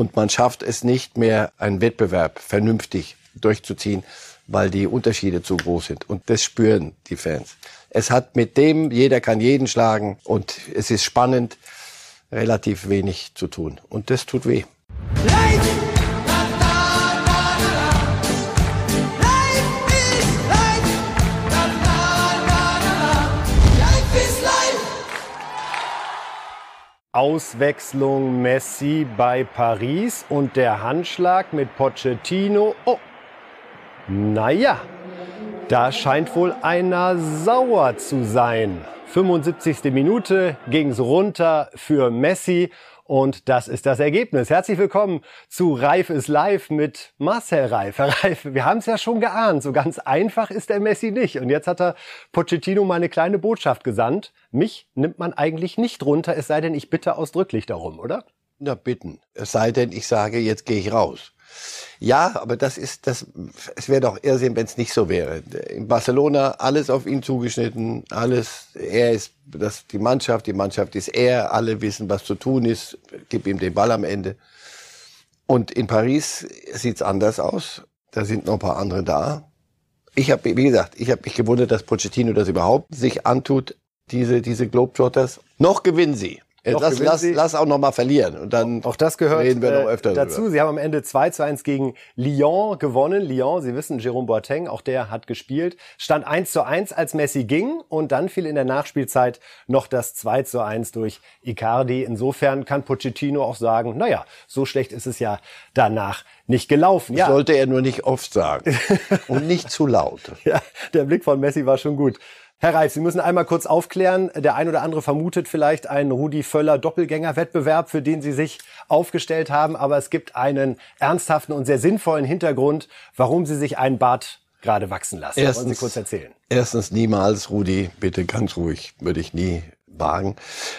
Und man schafft es nicht mehr, einen Wettbewerb vernünftig durchzuziehen, weil die Unterschiede zu groß sind. Und das spüren die Fans. Es hat mit dem, jeder kann jeden schlagen und es ist spannend, relativ wenig zu tun. Und das tut weh. Auswechslung Messi bei Paris und der Handschlag mit Pochettino. Oh, naja, da scheint wohl einer sauer zu sein. 75. Minute ging's runter für Messi und das ist das Ergebnis. Herzlich willkommen zu Reif ist live mit Marcel Reif. Herr Reif, wir haben es ja schon geahnt, so ganz einfach ist der Messi nicht. Und jetzt hat er Pochettino mal eine kleine Botschaft gesandt. Mich nimmt man eigentlich nicht runter, es sei denn, ich bitte ausdrücklich darum, oder? Na bitten. Es sei denn, ich sage, jetzt gehe ich raus. Ja, aber das ist das. Es wäre doch Irrsinn, wenn es nicht so wäre. In Barcelona alles auf ihn zugeschnitten, alles. Er ist das die Mannschaft, die Mannschaft ist er. Alle wissen, was zu tun ist. Gib ihm den Ball am Ende. Und in Paris sieht's anders aus. Da sind noch ein paar andere da. Ich habe, wie gesagt, ich habe mich gewundert, dass Pochettino das überhaupt sich antut. Diese diese Globetrotters. Noch gewinnen sie. Noch lass, lass, lass auch noch mal verlieren und dann auch das gehört reden wir noch äh, öfter dazu. Darüber. Sie haben am Ende 2 zu 1 gegen Lyon gewonnen. Lyon, Sie wissen, Jerome Boateng, auch der hat gespielt. Stand 1 zu 1, als Messi ging und dann fiel in der Nachspielzeit noch das 2 zu 1 durch Icardi. Insofern kann Pochettino auch sagen, naja, so schlecht ist es ja danach nicht gelaufen. Ja. Sollte er nur nicht oft sagen und nicht zu laut. Ja, der Blick von Messi war schon gut. Herr Reif, Sie müssen einmal kurz aufklären. Der ein oder andere vermutet vielleicht einen Rudi Völler Doppelgänger-Wettbewerb, für den Sie sich aufgestellt haben. Aber es gibt einen ernsthaften und sehr sinnvollen Hintergrund, warum Sie sich einen Bart gerade wachsen lassen. Erstens, Wollen Sie kurz erzählen? Erstens niemals, Rudi, bitte ganz ruhig, würde ich nie wagen.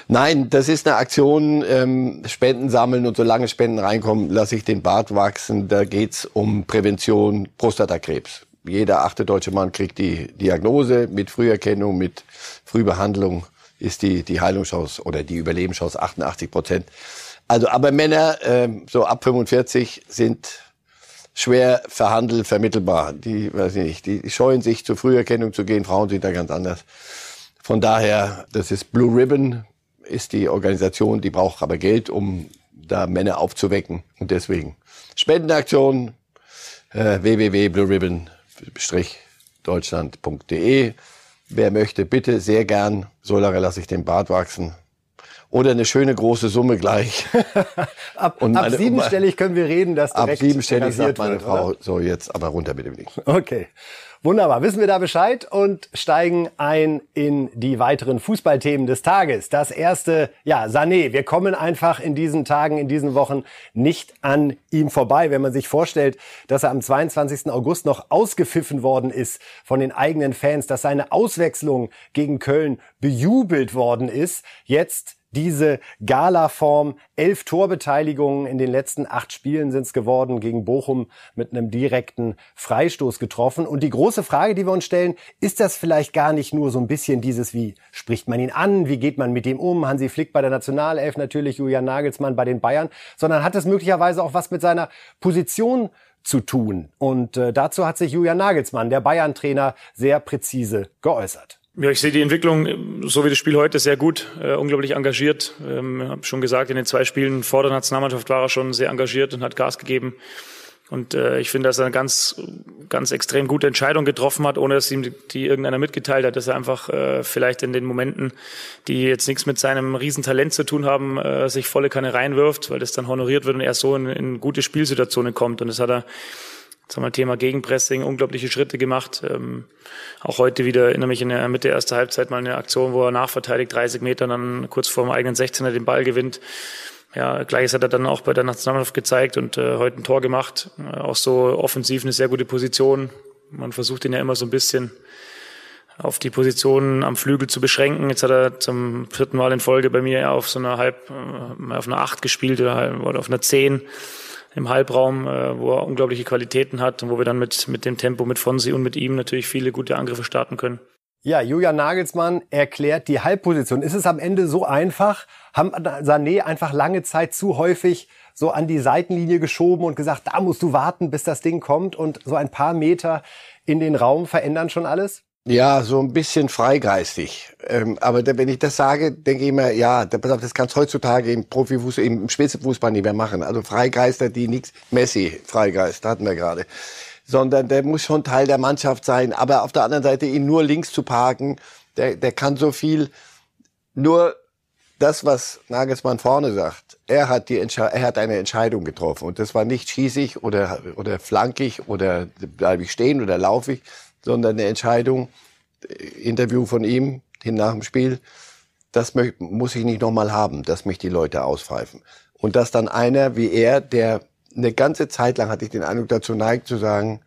Nein, das ist eine Aktion, ähm, Spenden sammeln und solange Spenden reinkommen, lasse ich den Bart wachsen. Da geht's um Prävention Prostatakrebs jeder achte deutsche Mann kriegt die Diagnose mit Früherkennung, mit Frühbehandlung ist die, die Heilungschance oder die Überlebenschance 88 Prozent. Also, aber Männer, äh, so ab 45 sind schwer verhandelt, vermittelbar. Die, weiß ich nicht, die scheuen sich zur Früherkennung zu gehen. Frauen sind da ganz anders. Von daher, das ist Blue Ribbon, ist die Organisation, die braucht aber Geld, um da Männer aufzuwecken. Und deswegen Spendenaktion, äh, www.blueribbon.com deutschland.de. Wer möchte, bitte sehr gern. So lange lasse ich den Bart wachsen. Oder eine schöne große Summe gleich. ab, meine, ab siebenstellig können wir reden, dass direkt Ab siebenstellig sagt meine wird, Frau, oder? so jetzt aber runter mit dem Ding. Okay. Wunderbar, wissen wir da Bescheid und steigen ein in die weiteren Fußballthemen des Tages. Das erste, ja, Sané. Wir kommen einfach in diesen Tagen, in diesen Wochen nicht an ihm vorbei. Wenn man sich vorstellt, dass er am 22. August noch ausgepfiffen worden ist von den eigenen Fans, dass seine Auswechslung gegen Köln bejubelt worden ist. Jetzt diese Gala-Form. Elf Torbeteiligungen in den letzten acht Spielen sind es geworden, gegen Bochum mit einem direkten Freistoß getroffen. Und die große Frage, die wir uns stellen, ist das vielleicht gar nicht nur so ein bisschen dieses, wie spricht man ihn an, wie geht man mit ihm um, Hansi Flick bei der Nationalelf natürlich, Julian Nagelsmann bei den Bayern, sondern hat es möglicherweise auch was mit seiner Position zu tun. Und äh, dazu hat sich Julian Nagelsmann, der Bayern-Trainer, sehr präzise geäußert. Ja, ich sehe die Entwicklung, so wie das Spiel heute, sehr gut, äh, unglaublich engagiert. Ähm, habe schon gesagt, in den zwei Spielen vor der Nationalmannschaft war er schon sehr engagiert und hat Gas gegeben. Und äh, ich finde, dass er eine ganz, ganz extrem gute Entscheidung getroffen hat, ohne dass ihm die irgendeiner mitgeteilt hat, dass er einfach äh, vielleicht in den Momenten, die jetzt nichts mit seinem Riesentalent zu tun haben, äh, sich volle Kanne reinwirft, weil das dann honoriert wird und er so in, in gute Spielsituationen kommt. Und das hat er sagen wir, Thema Gegenpressing, unglaubliche Schritte gemacht. Ähm, auch heute wieder erinnere mich in der Mitte der ersten Halbzeit mal eine Aktion, wo er nachverteidigt, 30 Meter, dann kurz vor dem eigenen 16er den Ball gewinnt. Ja, gleiches hat er dann auch bei der Nationalmannschaft gezeigt und äh, heute ein Tor gemacht. Äh, auch so offensiv eine sehr gute Position. Man versucht ihn ja immer so ein bisschen auf die Position am Flügel zu beschränken. Jetzt hat er zum vierten Mal in Folge bei mir auf so einer halb, äh, auf einer acht gespielt oder, oder auf einer zehn im Halbraum, äh, wo er unglaubliche Qualitäten hat und wo wir dann mit, mit dem Tempo mit Fonsi und mit ihm natürlich viele gute Angriffe starten können. Ja, Julian Nagelsmann erklärt die Halbposition. Ist es am Ende so einfach? Haben Sané einfach lange Zeit zu häufig so an die Seitenlinie geschoben und gesagt, da musst du warten, bis das Ding kommt und so ein paar Meter in den Raum verändern schon alles? Ja, so ein bisschen freigeistig. Ähm, aber da, wenn ich das sage, denke ich immer, ja, das kannst heutzutage im Profifußball, im Spitzenfußball nicht mehr machen. Also Freigeister, die nichts, Messi, Freigeist, hatten wir gerade. Sondern der muss schon Teil der Mannschaft sein. Aber auf der anderen Seite, ihn nur links zu parken, der, der kann so viel. Nur das, was Nagelsmann vorne sagt, er hat, die er hat eine Entscheidung getroffen. Und das war nicht schießig oder, oder flankig oder bleibe ich stehen oder laufe ich, sondern eine Entscheidung, Interview von ihm hin nach dem Spiel, das muss ich nicht nochmal haben, dass mich die Leute auspfeifen. Und dass dann einer wie er, der eine ganze Zeit lang, hatte ich den Eindruck, dazu neigt zu sagen,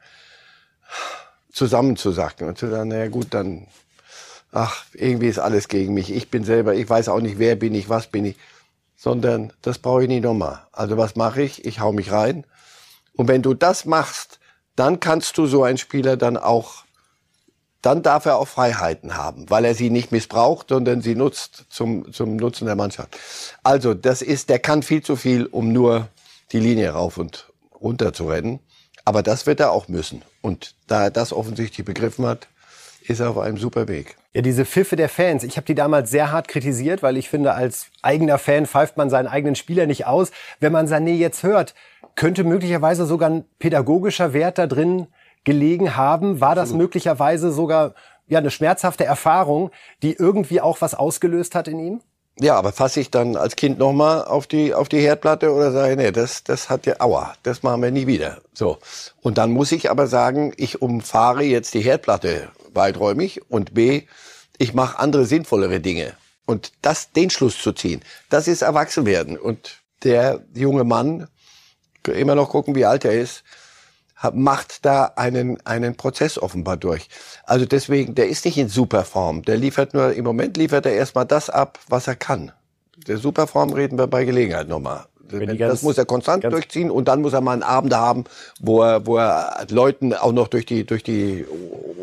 zusammenzusacken und zu sagen, naja gut, dann, ach, irgendwie ist alles gegen mich. Ich bin selber, ich weiß auch nicht, wer bin ich, was bin ich. Sondern das brauche ich nicht nochmal. Also was mache ich? Ich hau mich rein. Und wenn du das machst, dann kannst du so einen Spieler dann auch dann darf er auch Freiheiten haben, weil er sie nicht missbraucht, sondern sie nutzt zum, zum Nutzen der Mannschaft. Also, das ist, der kann viel zu viel, um nur die Linie rauf und runter zu rennen. Aber das wird er auch müssen. Und da er das offensichtlich begriffen hat, ist er auf einem super Weg. Ja, diese Pfiffe der Fans. Ich habe die damals sehr hart kritisiert, weil ich finde, als eigener Fan pfeift man seinen eigenen Spieler nicht aus. Wenn man Sané jetzt hört, könnte möglicherweise sogar ein pädagogischer Wert da drin gelegen haben? War das möglicherweise sogar ja eine schmerzhafte Erfahrung, die irgendwie auch was ausgelöst hat in ihm? Ja, aber fasse ich dann als Kind nochmal auf die, auf die Herdplatte oder sage, nee, das, das hat ja, aua, das machen wir nie wieder. So. Und dann muss ich aber sagen, ich umfahre jetzt die Herdplatte weiträumig und B, ich mache andere sinnvollere Dinge. Und das, den Schluss zu ziehen, das ist Erwachsenwerden. Und der junge Mann, immer noch gucken, wie alt er ist, macht da einen, einen Prozess offenbar durch. Also deswegen, der ist nicht in Superform. Der liefert nur, im Moment liefert er erstmal das ab, was er kann. Der Superform reden wir bei Gelegenheit nochmal. Das ganz, muss er konstant durchziehen und dann muss er mal einen Abend haben, wo er, wo er Leuten auch noch durch die, durch die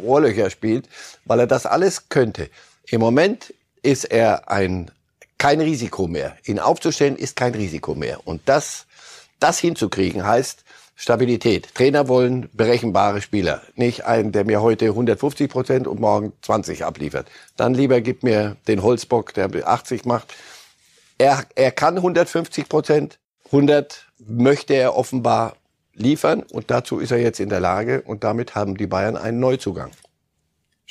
Rohrlöcher spielt, weil er das alles könnte. Im Moment ist er ein, kein Risiko mehr. Ihn aufzustellen ist kein Risiko mehr. Und das, das hinzukriegen heißt, Stabilität. Trainer wollen berechenbare Spieler. Nicht einen, der mir heute 150 Prozent und morgen 20 abliefert. Dann lieber gib mir den Holzbock, der 80 macht. Er, er kann 150 Prozent. 100 möchte er offenbar liefern und dazu ist er jetzt in der Lage und damit haben die Bayern einen Neuzugang.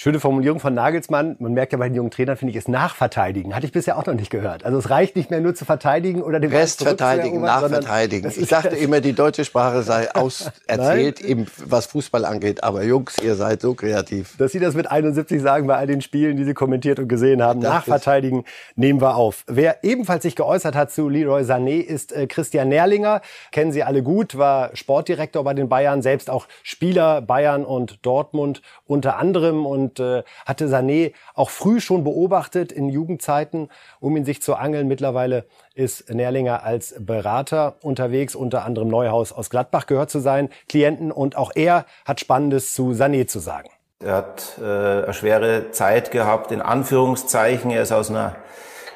Schöne Formulierung von Nagelsmann. Man merkt ja bei den jungen Trainern, finde ich, ist Nachverteidigen. Hatte ich bisher auch noch nicht gehört. Also es reicht nicht mehr nur zu verteidigen oder den Rest verteidigen, nachverteidigen. Ich dachte immer, die deutsche Sprache sei auserzählt, eben was Fußball angeht. Aber Jungs, ihr seid so kreativ. Dass Sie das mit 71 sagen bei all den Spielen, die Sie kommentiert und gesehen haben. Nachverteidigen nehmen wir auf. Wer ebenfalls sich geäußert hat zu Leroy Sané ist äh, Christian Nährlinger. Kennen Sie alle gut, war Sportdirektor bei den Bayern, selbst auch Spieler Bayern und Dortmund unter anderem und und äh, hatte Sané auch früh schon beobachtet in Jugendzeiten, um ihn sich zu angeln. Mittlerweile ist Nährlinger als Berater unterwegs, unter anderem Neuhaus aus Gladbach gehört zu sein, Klienten und auch er hat Spannendes zu Sané zu sagen. Er hat äh, eine schwere Zeit gehabt, in Anführungszeichen. Er ist aus einer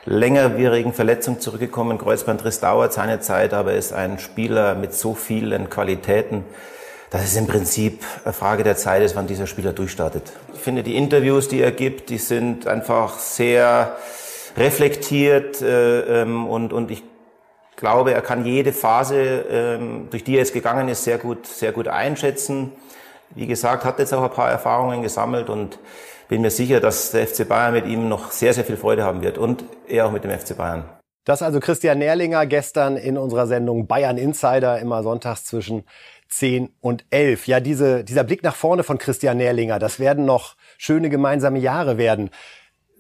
längerwierigen Verletzung zurückgekommen. Kreuzbandriss dauert seine Zeit, aber er ist ein Spieler mit so vielen Qualitäten dass es im Prinzip eine Frage der Zeit ist, wann dieser Spieler durchstartet. Ich finde, die Interviews, die er gibt, die sind einfach sehr reflektiert äh, ähm, und, und ich glaube, er kann jede Phase, ähm, durch die er jetzt gegangen ist, sehr gut, sehr gut einschätzen. Wie gesagt, hat jetzt auch ein paar Erfahrungen gesammelt und bin mir sicher, dass der FC Bayern mit ihm noch sehr, sehr viel Freude haben wird und er auch mit dem FC Bayern. Das also Christian Nährlinger gestern in unserer Sendung Bayern Insider, immer sonntags zwischen 10 und 11. Ja, diese, dieser Blick nach vorne von Christian Nährlinger, das werden noch schöne gemeinsame Jahre werden.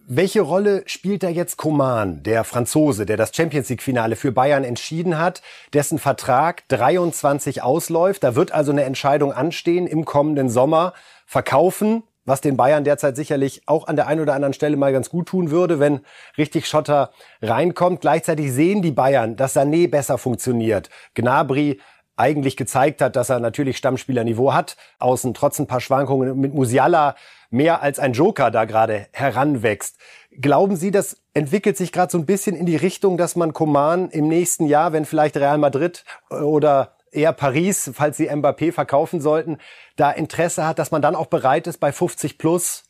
Welche Rolle spielt da jetzt Coman, der Franzose, der das Champions League Finale für Bayern entschieden hat, dessen Vertrag 23 ausläuft? Da wird also eine Entscheidung anstehen im kommenden Sommer. Verkaufen, was den Bayern derzeit sicherlich auch an der einen oder anderen Stelle mal ganz gut tun würde, wenn richtig Schotter reinkommt. Gleichzeitig sehen die Bayern, dass Sané besser funktioniert. Gnabry eigentlich gezeigt hat, dass er natürlich Stammspielerniveau hat. Außen trotz ein paar Schwankungen mit Musiala mehr als ein Joker da gerade heranwächst. Glauben Sie, das entwickelt sich gerade so ein bisschen in die Richtung, dass man Coman im nächsten Jahr, wenn vielleicht Real Madrid oder eher Paris, falls sie Mbappé verkaufen sollten, da Interesse hat, dass man dann auch bereit ist bei 50 plus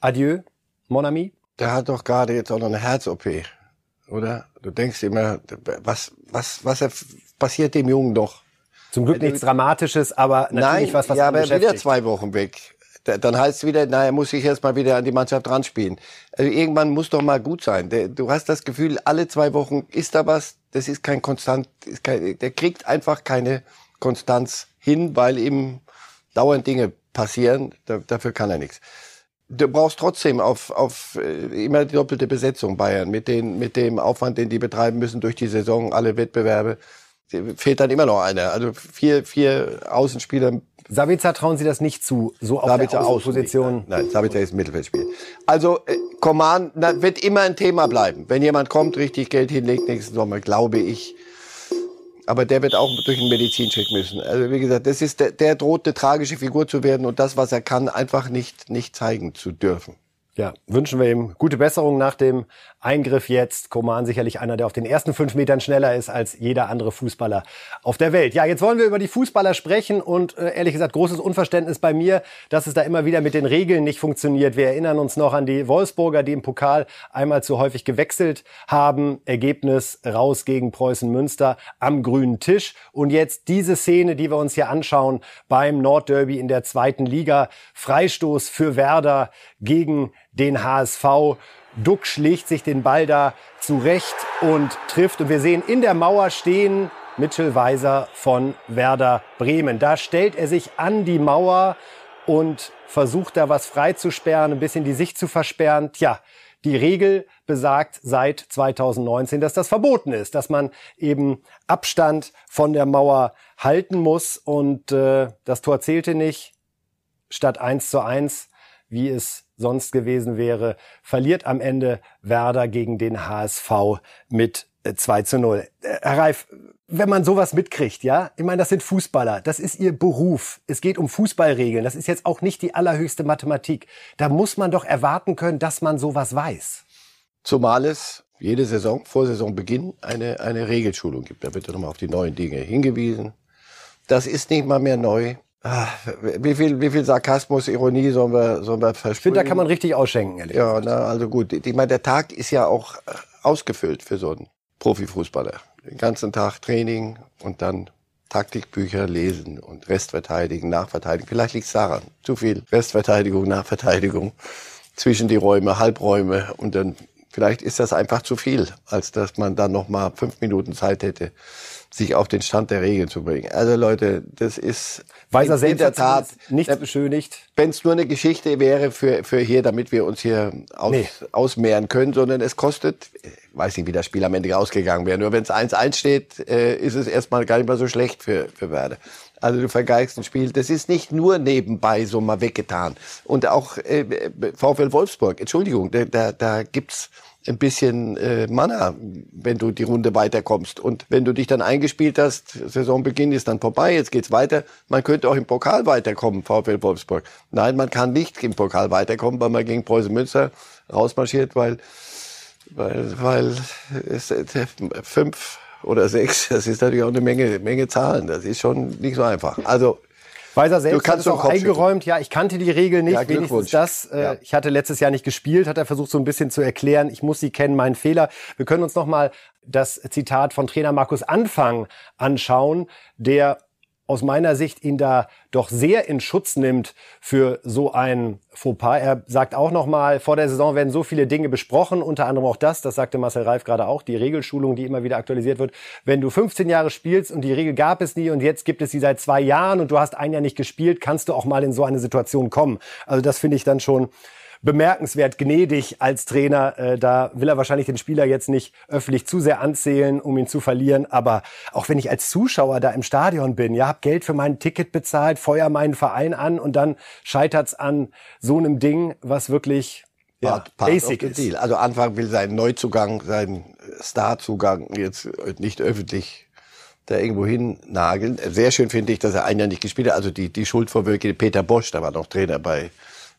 Adieu, mon ami? Der hat doch gerade jetzt auch noch eine Herz-OP, oder? Du denkst immer, was, was, was passiert dem Jungen doch? Zum Glück nichts Dramatisches, aber natürlich Nein, was, was ja, aber wieder zwei Wochen weg. Dann heißt es wieder, na, er muss sich erst mal wieder an die Mannschaft dran spielen. Also irgendwann muss doch mal gut sein. Du hast das Gefühl, alle zwei Wochen ist da was. Das ist kein konstant, ist kein, der kriegt einfach keine Konstanz hin, weil ihm dauernd Dinge passieren. Da, dafür kann er nichts. Du brauchst trotzdem auf, auf äh, immer die doppelte Besetzung Bayern mit den mit dem Aufwand, den die betreiben müssen durch die Saison, alle Wettbewerbe fehlt dann immer noch einer. Also vier, vier Außenspieler. Sabitzer trauen Sie das nicht zu, so auf Sabitzer der Außenposition? Nein, nein, Sabitzer ist ein Mittelfeldspiel. Also äh, Coman na, wird immer ein Thema bleiben. Wenn jemand kommt, richtig Geld hinlegt nächsten Sommer, glaube ich. Aber der wird auch durch einen Medizincheck müssen. Also wie gesagt, das ist der, der droht eine tragische Figur zu werden und das, was er kann, einfach nicht nicht zeigen zu dürfen. Ja, wünschen wir ihm gute Besserung nach dem Eingriff jetzt. Koman sicherlich einer, der auf den ersten fünf Metern schneller ist als jeder andere Fußballer auf der Welt. Ja, jetzt wollen wir über die Fußballer sprechen und äh, ehrlich gesagt großes Unverständnis bei mir, dass es da immer wieder mit den Regeln nicht funktioniert. Wir erinnern uns noch an die Wolfsburger, die im Pokal einmal zu häufig gewechselt haben. Ergebnis raus gegen Preußen Münster am grünen Tisch. Und jetzt diese Szene, die wir uns hier anschauen beim Nordderby in der zweiten Liga. Freistoß für Werder gegen den HSV. Duck schlägt sich den Ball da zurecht und trifft. Und wir sehen in der Mauer stehen Mitchell Weiser von Werder Bremen. Da stellt er sich an die Mauer und versucht da was freizusperren, ein bisschen die Sicht zu versperren. Tja, die Regel besagt seit 2019, dass das verboten ist, dass man eben Abstand von der Mauer halten muss. Und äh, das Tor zählte nicht. Statt 1 zu 1, wie es sonst gewesen wäre, verliert am Ende Werder gegen den HSV mit 2 äh, zu 0. Äh, Herr Reif, wenn man sowas mitkriegt, ja, ich meine, das sind Fußballer, das ist ihr Beruf, es geht um Fußballregeln, das ist jetzt auch nicht die allerhöchste Mathematik. Da muss man doch erwarten können, dass man sowas weiß. Zumal es jede Saison, vor Saisonbeginn, eine, eine Regelschulung gibt. Da wird nochmal auf die neuen Dinge hingewiesen. Das ist nicht mal mehr neu. Ach, wie viel, wie viel Sarkasmus, Ironie sollen wir, sollen wir versprühen? Ich finde, da kann man richtig ausschenken, ehrlich Ja, na, also gut. Ich meine, der Tag ist ja auch äh, ausgefüllt für so einen Profifußballer. Den ganzen Tag Training und dann Taktikbücher lesen und Restverteidigen, Nachverteidigen. Vielleicht liegt es daran. Zu viel Restverteidigung, Nachverteidigung zwischen die Räume, Halbräume und dann vielleicht ist das einfach zu viel, als dass man dann noch mal fünf Minuten Zeit hätte, sich auf den Stand der Regeln zu bringen. Also Leute, das ist Weiser in, in der Tat nicht beschönigt. Wenn es nur eine Geschichte wäre für, für hier, damit wir uns hier aus, nee. ausmehren können, sondern es kostet, ich weiß nicht, wie das Spiel am Ende ausgegangen wäre, nur wenn es 1-1 steht, äh, ist es erstmal gar nicht mehr so schlecht für, für Werder. Also du vergeigst ein Spiel. Das ist nicht nur nebenbei so mal weggetan. Und auch äh, VfL Wolfsburg, Entschuldigung, da, da, da gibt's ein bisschen äh, Manna, wenn du die Runde weiterkommst. Und wenn du dich dann eingespielt hast, Saisonbeginn ist dann vorbei, jetzt geht's weiter. Man könnte auch im Pokal weiterkommen, VfL Wolfsburg. Nein, man kann nicht im Pokal weiterkommen, weil man gegen Preußen Münster rausmarschiert, weil, weil, weil es, fünf oder sechs, das ist natürlich auch eine Menge, Menge Zahlen. Das ist schon nicht so einfach. Also Weiser selbst hat es auch eingeräumt. Ja, ich kannte die Regel nicht. Ja, wenigstens das. Äh, ja. Ich hatte letztes Jahr nicht gespielt, hat er versucht so ein bisschen zu erklären. Ich muss sie kennen, mein Fehler. Wir können uns noch mal das Zitat von Trainer Markus Anfang anschauen, der aus meiner Sicht ihn da doch sehr in Schutz nimmt für so ein Fauxpas. Er sagt auch nochmal, vor der Saison werden so viele Dinge besprochen, unter anderem auch das, das sagte Marcel Reif gerade auch, die Regelschulung, die immer wieder aktualisiert wird. Wenn du 15 Jahre spielst und die Regel gab es nie und jetzt gibt es sie seit zwei Jahren und du hast ein Jahr nicht gespielt, kannst du auch mal in so eine Situation kommen. Also das finde ich dann schon bemerkenswert gnädig als Trainer. Äh, da will er wahrscheinlich den Spieler jetzt nicht öffentlich zu sehr anzählen, um ihn zu verlieren. Aber auch wenn ich als Zuschauer da im Stadion bin, ja, hab Geld für mein Ticket bezahlt, feuer meinen Verein an und dann scheitert's an so einem Ding, was wirklich ja, part, part basic ist. Deal. Also Anfang will seinen Neuzugang, seinen Starzugang jetzt nicht öffentlich da irgendwo hin nageln. Sehr schön finde ich, dass er ein Jahr nicht gespielt hat. Also die, die Schuldvorwürfe, Peter Bosch, der war noch Trainer bei,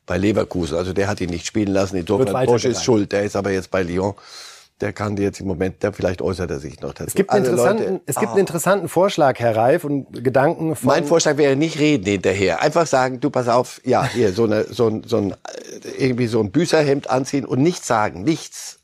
bei Leverkusen. Also der hat ihn nicht spielen lassen. Insofern Bosch ist schuld. Der ist aber jetzt bei Lyon der kann jetzt im Moment, der vielleicht äußert er sich noch dazu. Es gibt, einen interessanten, Leute, es gibt oh. einen interessanten Vorschlag, Herr Reif, und Gedanken von... Mein Vorschlag wäre nicht reden hinterher. Einfach sagen, du pass auf, ja, hier, so, eine, so, ein, so ein, irgendwie so ein Büßerhemd anziehen und nichts sagen, nichts.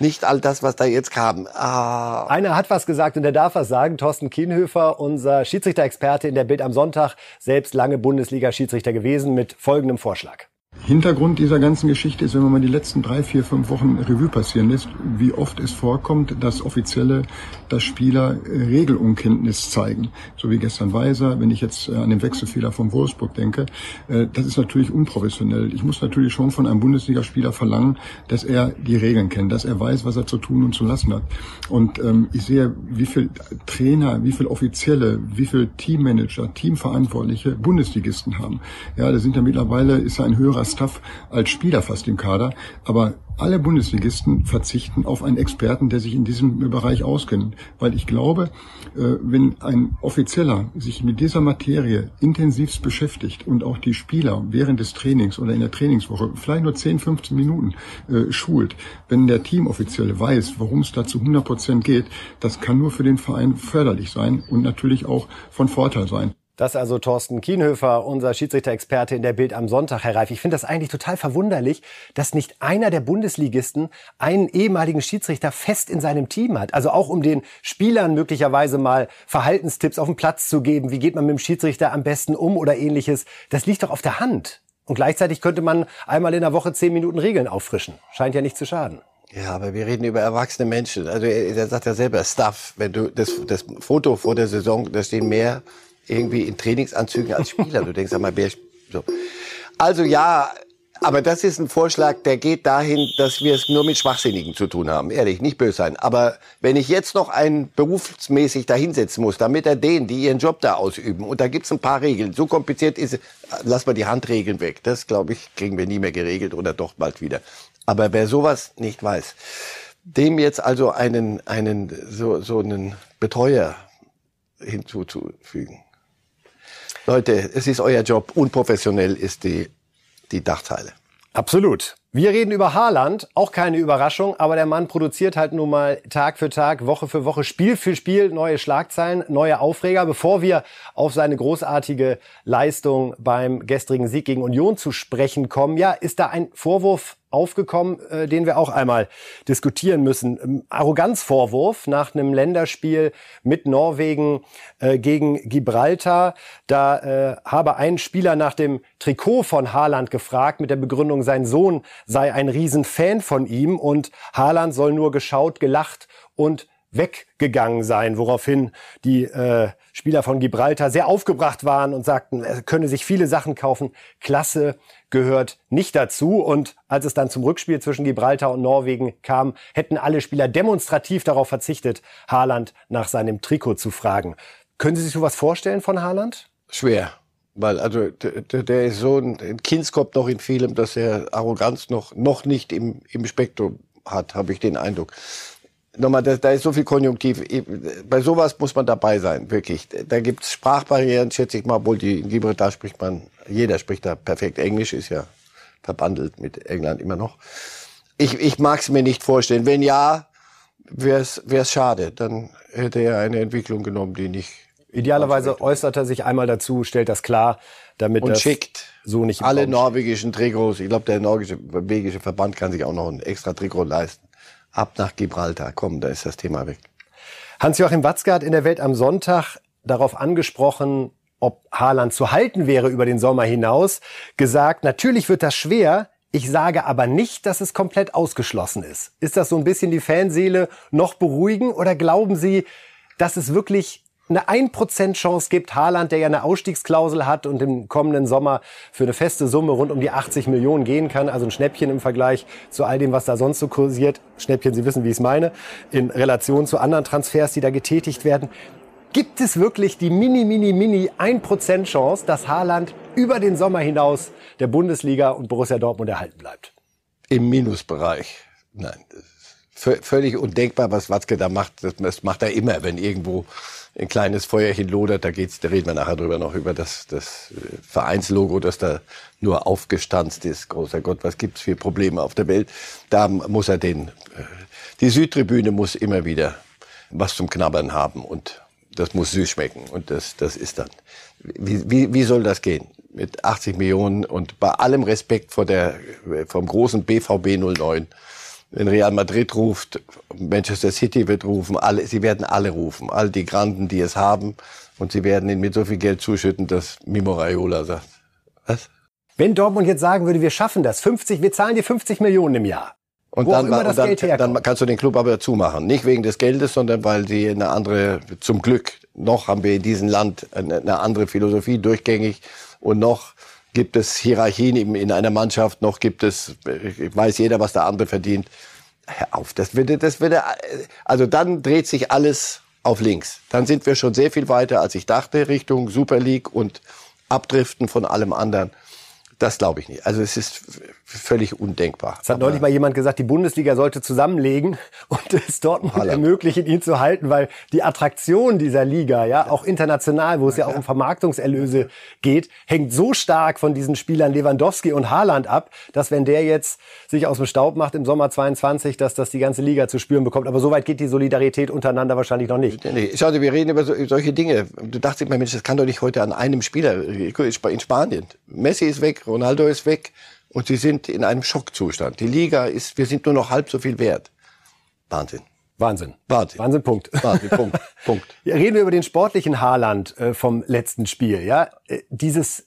Nicht all das, was da jetzt kam. Ah. Einer hat was gesagt und der darf was sagen. Thorsten Kienhöfer, unser Schiedsrichterexperte in der Bild am Sonntag, selbst lange Bundesliga-Schiedsrichter gewesen, mit folgendem Vorschlag. Hintergrund dieser ganzen Geschichte ist, wenn man mal die letzten drei, vier, fünf Wochen Revue passieren lässt, wie oft es vorkommt, dass Offizielle, dass Spieler Regelunkenntnis zeigen. So wie gestern Weiser, wenn ich jetzt äh, an den Wechselfehler von Wolfsburg denke. Äh, das ist natürlich unprofessionell. Ich muss natürlich schon von einem Bundesligaspieler verlangen, dass er die Regeln kennt, dass er weiß, was er zu tun und zu lassen hat. Und ähm, ich sehe, wie viel Trainer, wie viel Offizielle, wie viel Teammanager, Teamverantwortliche Bundesligisten haben. Ja, da sind ja mittlerweile, ist ja ein höherer Staff als Spieler fast im Kader. Aber alle Bundesligisten verzichten auf einen Experten, der sich in diesem Bereich auskennt. Weil ich glaube, äh, wenn ein Offizieller sich mit dieser Materie intensivst beschäftigt und auch die Spieler während des Trainings oder in der Trainingswoche vielleicht nur 10, 15 Minuten äh, schult, wenn der Teamoffizielle weiß, worum es da zu 100 Prozent geht, das kann nur für den Verein förderlich sein und natürlich auch von Vorteil sein. Das also Thorsten Kienhöfer, unser Schiedsrichter-Experte in der Bild am Sonntag, Herr Reif. Ich finde das eigentlich total verwunderlich, dass nicht einer der Bundesligisten einen ehemaligen Schiedsrichter fest in seinem Team hat. Also auch um den Spielern möglicherweise mal Verhaltenstipps auf den Platz zu geben. Wie geht man mit dem Schiedsrichter am besten um oder ähnliches? Das liegt doch auf der Hand. Und gleichzeitig könnte man einmal in der Woche zehn Minuten Regeln auffrischen. Scheint ja nicht zu schaden. Ja, aber wir reden über erwachsene Menschen. Also er, er sagt ja selber Stuff. Wenn du das, das Foto vor der Saison, da stehen mehr irgendwie in Trainingsanzügen als Spieler. Du denkst, sag mal, wer, so. Also ja, aber das ist ein Vorschlag, der geht dahin, dass wir es nur mit Schwachsinnigen zu tun haben. Ehrlich, nicht böse sein. Aber wenn ich jetzt noch einen berufsmäßig dahinsetzen muss, damit er den, die ihren Job da ausüben, und da gibt's ein paar Regeln, so kompliziert ist lass mal die Handregeln weg. Das, glaube ich, kriegen wir nie mehr geregelt oder doch bald wieder. Aber wer sowas nicht weiß, dem jetzt also einen, einen, so, so einen Betreuer hinzuzufügen, Leute, es ist euer Job. Unprofessionell ist die, die Dachteile. Absolut. Wir reden über Haaland, auch keine Überraschung, aber der Mann produziert halt nun mal Tag für Tag, Woche für Woche, Spiel für Spiel neue Schlagzeilen, neue Aufreger. Bevor wir auf seine großartige Leistung beim gestrigen Sieg gegen Union zu sprechen kommen, ja, ist da ein Vorwurf aufgekommen, äh, den wir auch einmal diskutieren müssen. Ähm, Arroganzvorwurf nach einem Länderspiel mit Norwegen äh, gegen Gibraltar. Da äh, habe ein Spieler nach dem Trikot von Haaland gefragt mit der Begründung, sein Sohn sei ein Riesenfan von ihm und Haaland soll nur geschaut, gelacht und weggegangen sein, woraufhin die äh, Spieler von Gibraltar sehr aufgebracht waren und sagten, er könne sich viele Sachen kaufen. Klasse gehört nicht dazu. Und als es dann zum Rückspiel zwischen Gibraltar und Norwegen kam, hätten alle Spieler demonstrativ darauf verzichtet, Haaland nach seinem Trikot zu fragen. Können Sie sich sowas vorstellen von Haaland? Schwer. Weil, also, der, der ist so ein, Kindskopf noch in vielem, dass er Arroganz noch, noch nicht im, im Spektrum hat, habe ich den Eindruck nochmal, da, da ist so viel Konjunktiv. Bei sowas muss man dabei sein, wirklich. Da gibt's Sprachbarrieren, schätze ich mal, obwohl die in Gibraltar spricht man, jeder spricht da perfekt Englisch, ist ja verbandelt mit England immer noch. Ich, ich mag es mir nicht vorstellen. Wenn ja, wäre es schade. Dann hätte er eine Entwicklung genommen, die nicht. Idealerweise äußert er sich einmal dazu, stellt das klar, damit und das schickt so nicht alle norwegischen Trikots. Ich glaube, der norwegische, norwegische Verband kann sich auch noch ein extra Trikot leisten ab nach Gibraltar. Komm, da ist das Thema weg. Hans-Joachim Watzke hat in der Welt am Sonntag darauf angesprochen, ob Haaland zu halten wäre über den Sommer hinaus, gesagt, natürlich wird das schwer, ich sage aber nicht, dass es komplett ausgeschlossen ist. Ist das so ein bisschen die Fanseele noch beruhigen oder glauben Sie, dass es wirklich eine 1% Chance gibt, Haaland, der ja eine Ausstiegsklausel hat und im kommenden Sommer für eine feste Summe rund um die 80 Millionen gehen kann, also ein Schnäppchen im Vergleich zu all dem, was da sonst so kursiert. Schnäppchen, Sie wissen, wie ich es meine, in Relation zu anderen Transfers, die da getätigt werden. Gibt es wirklich die mini, mini, mini 1% Chance, dass Haaland über den Sommer hinaus der Bundesliga und Borussia Dortmund erhalten bleibt? Im Minusbereich. Nein, völlig undenkbar, was Watzke da macht. Das macht er immer, wenn irgendwo ein kleines Feuerchen lodert, da geht's, da reden wir nachher drüber noch über das, das Vereinslogo, das da nur aufgestanzt ist. Großer Gott, was gibt's für Probleme auf der Welt? Da muss er den, äh, die Südtribüne muss immer wieder was zum Knabbern haben und das muss süß schmecken und das, das ist dann. Wie, wie, wie soll das gehen? Mit 80 Millionen und bei allem Respekt vor der, vom großen BVB 09 wenn Real Madrid ruft, Manchester City wird rufen, alle, sie werden alle rufen, all die Granden, die es haben, und sie werden ihnen mit so viel Geld zuschütten, dass Mimo Raiola sagt, was? Wenn Dortmund jetzt sagen würde, wir schaffen das, 50, wir zahlen dir 50 Millionen im Jahr. Und Wo dann, und dann, dann, kannst du den Club aber zumachen. Nicht wegen des Geldes, sondern weil sie eine andere, zum Glück, noch haben wir in diesem Land eine, eine andere Philosophie durchgängig und noch gibt es Hierarchien in einer Mannschaft, noch gibt es, weiß jeder, was der andere verdient. Hör auf, das würde, das würde, also dann dreht sich alles auf links. Dann sind wir schon sehr viel weiter, als ich dachte, Richtung Super League und Abdriften von allem anderen. Das glaube ich nicht. Also es ist völlig undenkbar. Es hat Aber neulich mal jemand gesagt, die Bundesliga sollte zusammenlegen und es Dortmund Halle. ermöglichen, ihn zu halten, weil die Attraktion dieser Liga, ja, auch international, wo es ja, ja auch um Vermarktungserlöse geht, hängt so stark von diesen Spielern Lewandowski und Haaland ab, dass wenn der jetzt sich aus dem Staub macht im Sommer 22, dass das die ganze Liga zu spüren bekommt. Aber so weit geht die Solidarität untereinander wahrscheinlich noch nicht. Schau wir reden über so, solche Dinge. Du dachtest immer, Mensch, das kann doch nicht heute an einem Spieler in Spanien. Messi ist weg, Ronaldo ist weg und sie sind in einem Schockzustand. Die Liga ist, wir sind nur noch halb so viel wert. Wahnsinn. Wahnsinn. Wahnsinn. Wahnsinn, Punkt. Wahnsinn, Punkt. Punkt. Ja, reden wir über den sportlichen Haarland äh, vom letzten Spiel. Ja, äh, Dieses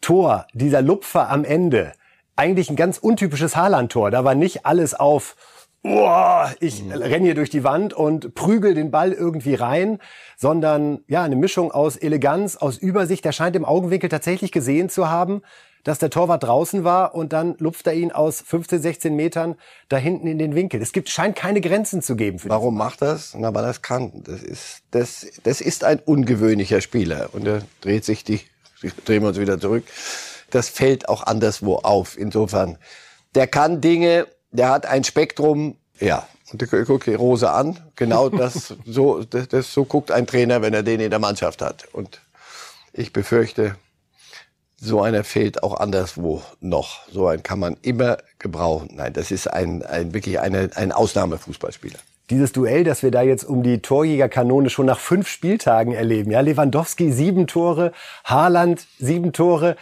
Tor, dieser Lupfer am Ende, eigentlich ein ganz untypisches Haarland-Tor. Da war nicht alles auf, oh, ich mhm. renne hier durch die Wand und prügel den Ball irgendwie rein, sondern ja, eine Mischung aus Eleganz, aus Übersicht. Der scheint im Augenwinkel tatsächlich gesehen zu haben, dass der Torwart draußen war und dann lupft er ihn aus 15, 16 Metern da hinten in den Winkel. Es gibt, scheint keine Grenzen zu geben. Warum macht das? Na, weil er es kann. Das ist, das, das ist ein ungewöhnlicher Spieler und er dreht sich die, drehen wir uns wieder zurück. Das fällt auch anderswo auf. Insofern, der kann Dinge, der hat ein Spektrum, ja. Und guck die Rose an. Genau das, so, das, das, so guckt ein Trainer, wenn er den in der Mannschaft hat. Und ich befürchte, so einer fehlt auch anderswo noch. So einen kann man immer gebrauchen. Nein, das ist ein, ein wirklich eine, ein Ausnahmefußballspieler dieses Duell, das wir da jetzt um die Torjägerkanone schon nach fünf Spieltagen erleben. Ja, Lewandowski sieben Tore, Haaland sieben Tore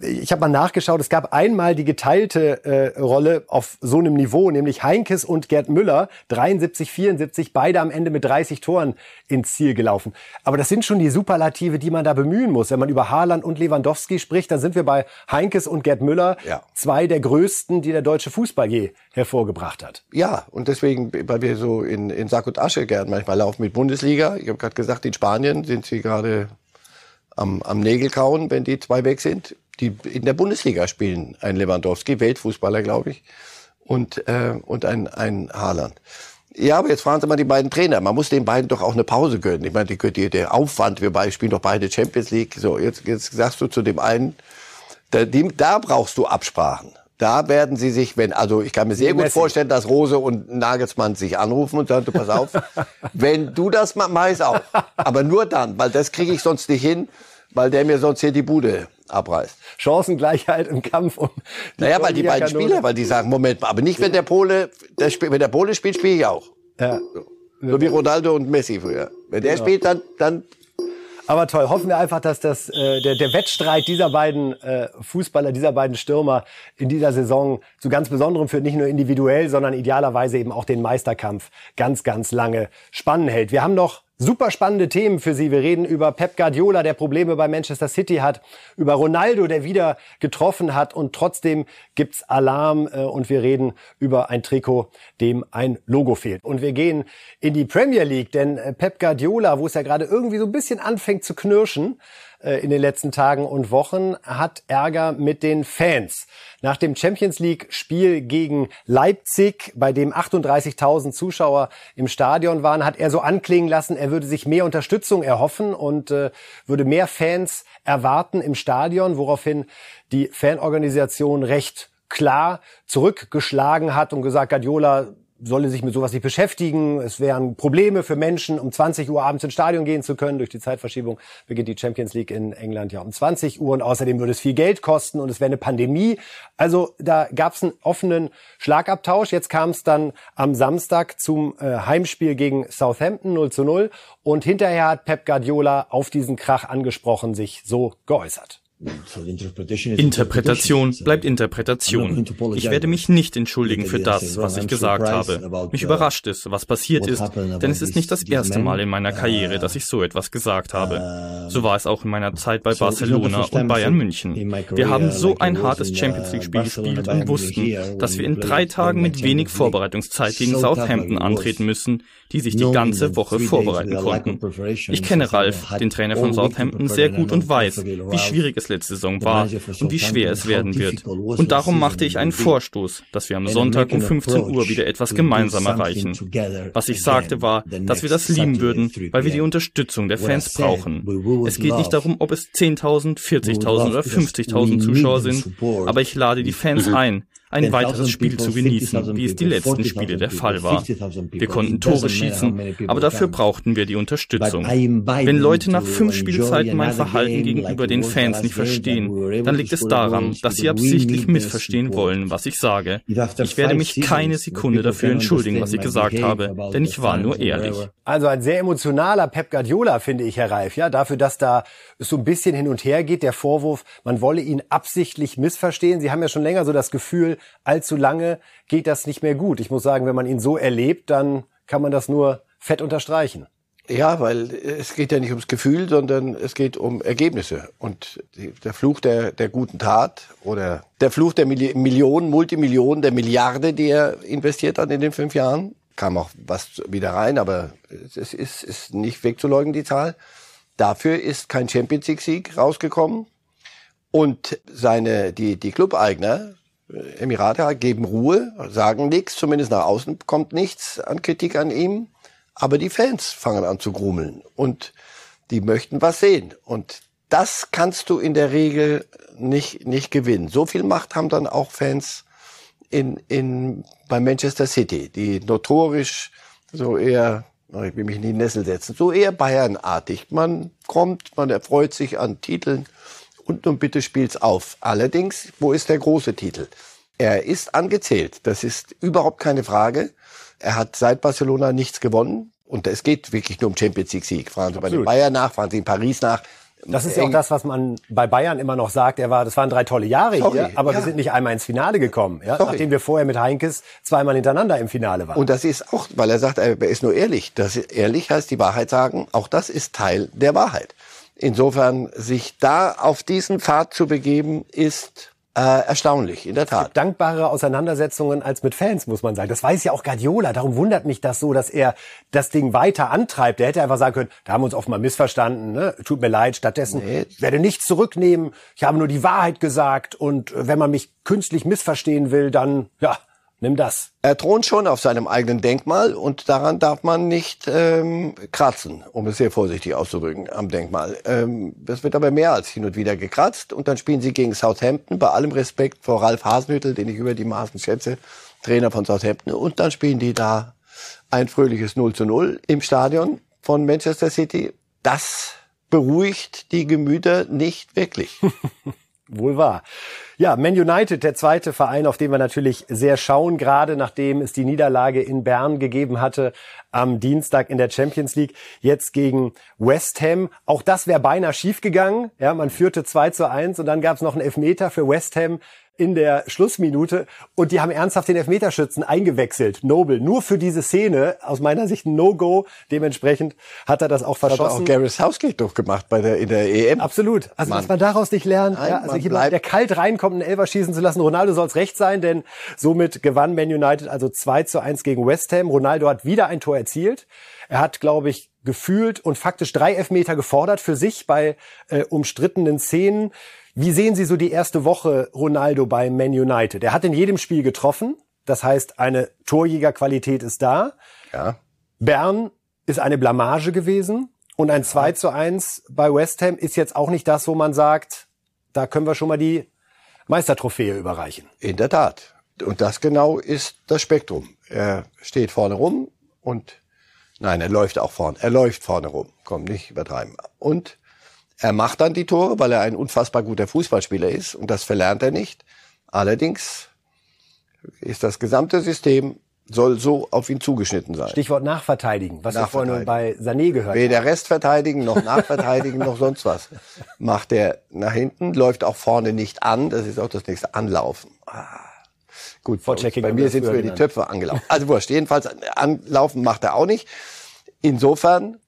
ich habe mal nachgeschaut, es gab einmal die geteilte äh, Rolle auf so einem Niveau, nämlich Heinkes und Gerd Müller, 73, 74, beide am Ende mit 30 Toren ins Ziel gelaufen. Aber das sind schon die Superlative, die man da bemühen muss. Wenn man über Haaland und Lewandowski spricht, dann sind wir bei Heinkes und Gerd Müller, ja. zwei der größten, die der deutsche Fußball je hervorgebracht hat. Ja, und deswegen, weil wir so in, in Sack und Asche gern manchmal laufen mit Bundesliga. Ich habe gerade gesagt, in Spanien sind sie gerade am, am Nägel kauen, wenn die zwei weg sind. Die in der Bundesliga spielen ein Lewandowski, Weltfußballer, glaube ich, und, äh, und ein, ein Haaland. Ja, aber jetzt fragen Sie mal die beiden Trainer. Man muss den beiden doch auch eine Pause gönnen. Ich meine, die, die, der Aufwand, wir beide spielen doch beide Champions League. So, jetzt, jetzt sagst du zu dem einen, da, die, da brauchst du Absprachen. Da werden sie sich, wenn, also ich kann mir sehr gut vorstellen, dass Rose und Nagelsmann sich anrufen und sagen, du pass auf, wenn du das machst, mach ich's auch. Aber nur dann, weil das kriege ich sonst nicht hin, weil der mir sonst hier die Bude abreißt. Chancengleichheit im Kampf um die Naja, weil die beiden Spieler, weil die sagen, Moment mal, aber nicht, wenn der Pole, der wenn der Pole spielt, spiele ich auch. Ja. So wie Ronaldo und Messi früher. Wenn der genau. spielt, dann, dann aber toll, hoffen wir einfach, dass das, äh, der, der Wettstreit dieser beiden äh, Fußballer, dieser beiden Stürmer in dieser Saison zu ganz Besonderem führt, nicht nur individuell, sondern idealerweise eben auch den Meisterkampf ganz, ganz lange spannen hält. Wir haben noch Super spannende Themen für Sie. Wir reden über Pep Guardiola, der Probleme bei Manchester City hat, über Ronaldo, der wieder getroffen hat und trotzdem gibt's Alarm äh, und wir reden über ein Trikot, dem ein Logo fehlt. Und wir gehen in die Premier League, denn äh, Pep Guardiola, wo es ja gerade irgendwie so ein bisschen anfängt zu knirschen, in den letzten Tagen und Wochen, hat Ärger mit den Fans. Nach dem Champions League Spiel gegen Leipzig, bei dem 38.000 Zuschauer im Stadion waren, hat er so anklingen lassen, er würde sich mehr Unterstützung erhoffen und äh, würde mehr Fans erwarten im Stadion, woraufhin die Fanorganisation recht klar zurückgeschlagen hat und gesagt, Guardiola solle sich mit sowas nicht beschäftigen. Es wären Probleme für Menschen, um 20 Uhr abends ins Stadion gehen zu können. Durch die Zeitverschiebung beginnt die Champions League in England ja um 20 Uhr und außerdem würde es viel Geld kosten und es wäre eine Pandemie. Also da gab es einen offenen Schlagabtausch. Jetzt kam es dann am Samstag zum äh, Heimspiel gegen Southampton 0 zu 0 und hinterher hat Pep Guardiola auf diesen Krach angesprochen sich so geäußert. Interpretation bleibt Interpretation. Ich werde mich nicht entschuldigen für das, was ich gesagt habe. Mich überrascht es, was passiert ist, denn es ist nicht das erste Mal in meiner Karriere, dass ich so etwas gesagt habe. So war es auch in meiner Zeit bei Barcelona und Bayern München. Wir haben so ein hartes Champions League-Spiel gespielt und wussten, dass wir in drei Tagen mit wenig Vorbereitungszeit gegen Southampton antreten müssen, die sich die ganze Woche vorbereiten konnten. Ich kenne Ralf, den Trainer von Southampton, sehr gut und weiß, wie schwierig es letzte Saison war und wie schwer es werden wird. Und darum machte ich einen Vorstoß, dass wir am Sonntag um 15 Uhr wieder etwas gemeinsam erreichen. Was ich sagte war, dass wir das lieben würden, weil wir die Unterstützung der Fans brauchen. Es geht nicht darum, ob es 10.000, 40.000 oder 50.000 Zuschauer sind, aber ich lade die Fans ein, ein weiteres Spiel zu genießen, wie es die letzten Spiele der Fall war. Wir konnten Tore schießen, aber dafür brauchten wir die Unterstützung. Wenn Leute nach fünf Spielzeiten mein Verhalten gegenüber den Fans nicht verstehen, dann liegt es daran, dass sie absichtlich missverstehen wollen, was ich sage. Ich werde mich keine Sekunde dafür entschuldigen, was ich gesagt habe, denn ich war nur ehrlich. Also ein sehr emotionaler Pep Guardiola, finde ich, Herr Reif, ja, dafür, dass da es so ein bisschen hin und her geht, der Vorwurf, man wolle ihn absichtlich missverstehen. Sie haben ja schon länger so das Gefühl, allzu lange geht das nicht mehr gut. Ich muss sagen, wenn man ihn so erlebt, dann kann man das nur fett unterstreichen. Ja, weil es geht ja nicht ums Gefühl, sondern es geht um Ergebnisse. Und der Fluch der, der guten Tat oder der Fluch der Millionen, Multimillionen, der Milliarde, die er investiert hat in den fünf Jahren, kam auch was wieder rein, aber es ist, ist nicht wegzuleugnen, die Zahl. Dafür ist kein Champions League Sieg rausgekommen. Und seine, die, die Clubeigner, Emirate geben Ruhe, sagen nichts, zumindest nach außen kommt nichts an Kritik an ihm, aber die Fans fangen an zu grummeln und die möchten was sehen und das kannst du in der Regel nicht nicht gewinnen. So viel Macht haben dann auch Fans in in bei Manchester City, die notorisch so eher ich will mich in die Nessel setzen, so eher Bayernartig. Man kommt, man erfreut sich an Titeln und nun bitte spiel's auf. Allerdings, wo ist der große Titel? Er ist angezählt. Das ist überhaupt keine Frage. Er hat seit Barcelona nichts gewonnen. Und es geht wirklich nur um Champions League Sieg. Fragen Sie bei den Bayern nach, fragen Sie in Paris nach. Das ist ja auch das, was man bei Bayern immer noch sagt. Er war, das waren drei tolle Jahre Sorry, hier, aber ja. wir sind nicht einmal ins Finale gekommen, ja? nachdem wir vorher mit Heinkes zweimal hintereinander im Finale waren. Und das ist auch, weil er sagt, er ist nur ehrlich. Das ist, ehrlich heißt die Wahrheit sagen. Auch das ist Teil der Wahrheit. Insofern sich da auf diesen Pfad zu begeben, ist äh, erstaunlich, in der Tat. Dankbare Auseinandersetzungen als mit Fans, muss man sagen. Das weiß ja auch Guardiola. Darum wundert mich das so, dass er das Ding weiter antreibt. Der hätte einfach sagen können, da haben wir uns oft mal missverstanden. Ne? Tut mir leid. Stattdessen nee. ich werde nichts zurücknehmen. Ich habe nur die Wahrheit gesagt. Und wenn man mich künstlich missverstehen will, dann ja, Nimm das. Er thront schon auf seinem eigenen Denkmal und daran darf man nicht ähm, kratzen, um es sehr vorsichtig auszudrücken, am Denkmal. Ähm, das wird aber mehr als hin und wieder gekratzt und dann spielen sie gegen Southampton, bei allem Respekt vor Ralf Hasenhüttel, den ich über die Maßen schätze, Trainer von Southampton, und dann spielen die da ein fröhliches 0 zu 0 im Stadion von Manchester City. Das beruhigt die Gemüter nicht wirklich. Wohl wahr. Ja, Man United, der zweite Verein, auf den wir natürlich sehr schauen, gerade nachdem es die Niederlage in Bern gegeben hatte am Dienstag in der Champions League, jetzt gegen West Ham. Auch das wäre beinahe schiefgegangen. Ja, man führte 2 zu 1 und dann gab es noch einen Elfmeter für West Ham in der Schlussminute und die haben ernsthaft den Elfmeterschützen eingewechselt. Nobel, nur für diese Szene, aus meiner Sicht ein No-Go. Dementsprechend hat er das auch verschossen. Hat auch Gareth Southgate doch gemacht bei der, in der EM. Absolut. Also, Mann. dass man daraus nicht lernt, Nein, ja, also jemand, der kalt reinkommt, einen Elfer schießen zu lassen. Ronaldo soll es recht sein, denn somit gewann Man United also 2 zu 1 gegen West Ham. Ronaldo hat wieder ein Tor erzielt. Er hat, glaube ich, gefühlt und faktisch drei Elfmeter gefordert für sich bei äh, umstrittenen Szenen. Wie sehen Sie so die erste Woche Ronaldo bei Man United? Er hat in jedem Spiel getroffen. Das heißt, eine Torjägerqualität ist da. Ja. Bern ist eine Blamage gewesen. Und ein 2 zu 1 bei West Ham ist jetzt auch nicht das, wo man sagt, da können wir schon mal die Meistertrophäe überreichen. In der Tat. und das genau ist das Spektrum. Er steht vorne rum und nein, er läuft auch vorne. Er läuft vorne rum. Komm, nicht übertreiben. Und er macht dann die Tore, weil er ein unfassbar guter Fußballspieler ist und das verlernt er nicht. Allerdings ist das gesamte System soll so auf ihn zugeschnitten sein. Stichwort Nachverteidigen, was wir vorhin bei Sané gehört haben. Weder Rest verteidigen noch Nachverteidigen noch sonst was. Macht er nach hinten, läuft auch vorne nicht an, das ist auch das nächste Anlaufen. Ah. Gut, bei, bei mir sind früher die Töpfe angelaufen. Also wurscht, jedenfalls anlaufen macht er auch nicht. Insofern,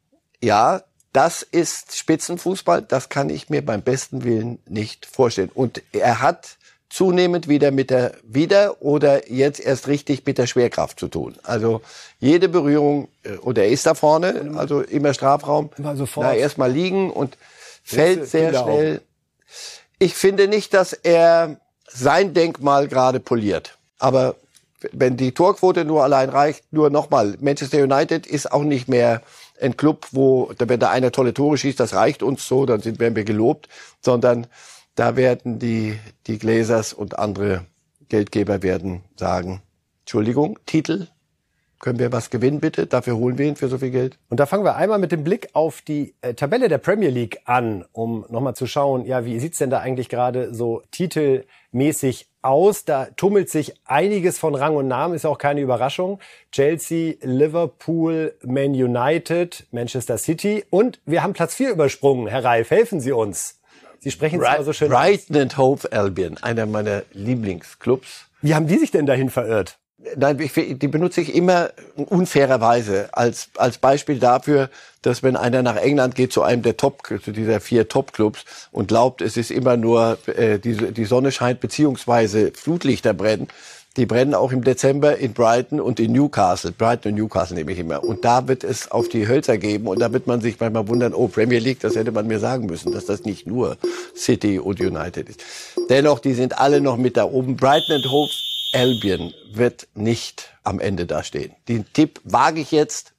ja, das ist Spitzenfußball, das kann ich mir beim besten Willen nicht vorstellen. Und er hat zunehmend wieder mit der, wieder oder jetzt erst richtig mit der Schwerkraft zu tun. Also jede Berührung, äh, und er ist da vorne, also immer Strafraum, sofort. Na, erstmal liegen und fällt sehr schnell. Ich finde nicht, dass er sein Denkmal gerade poliert. Aber wenn die Torquote nur allein reicht, nur nochmal, Manchester United ist auch nicht mehr ein Club, wo, wenn da einer tolle Tore schießt, das reicht uns so, dann sind, werden wir gelobt, sondern da werden die, die Gläsers und andere Geldgeber werden sagen, Entschuldigung, Titel, können wir was gewinnen bitte? Dafür holen wir ihn für so viel Geld. Und da fangen wir einmal mit dem Blick auf die äh, Tabelle der Premier League an, um nochmal zu schauen, ja, wie sieht's denn da eigentlich gerade so titelmäßig aus? Da tummelt sich einiges von Rang und Namen, ist auch keine Überraschung. Chelsea, Liverpool, Man United, Manchester City und wir haben Platz 4 übersprungen. Herr Reif, helfen Sie uns. Sie sprechen es immer so schön Brighton and Hove Albion, einer meiner Lieblingsclubs. Wie haben die sich denn dahin verirrt? Nein, ich, die benutze ich immer unfairerweise als, als Beispiel dafür, dass wenn einer nach England geht zu einem der Top, zu dieser vier Top-Clubs und glaubt, es ist immer nur äh, die, die Sonne scheint beziehungsweise Flutlichter brennen, die brennen auch im Dezember in Brighton und in Newcastle. Brighton und Newcastle nehme ich immer. Und da wird es auf die Hölzer geben. Und da wird man sich manchmal wundern, oh, Premier League, das hätte man mir sagen müssen, dass das nicht nur City und United ist. Dennoch, die sind alle noch mit da oben. Brighton and Hove Albion wird nicht am Ende da stehen. Den Tipp wage ich jetzt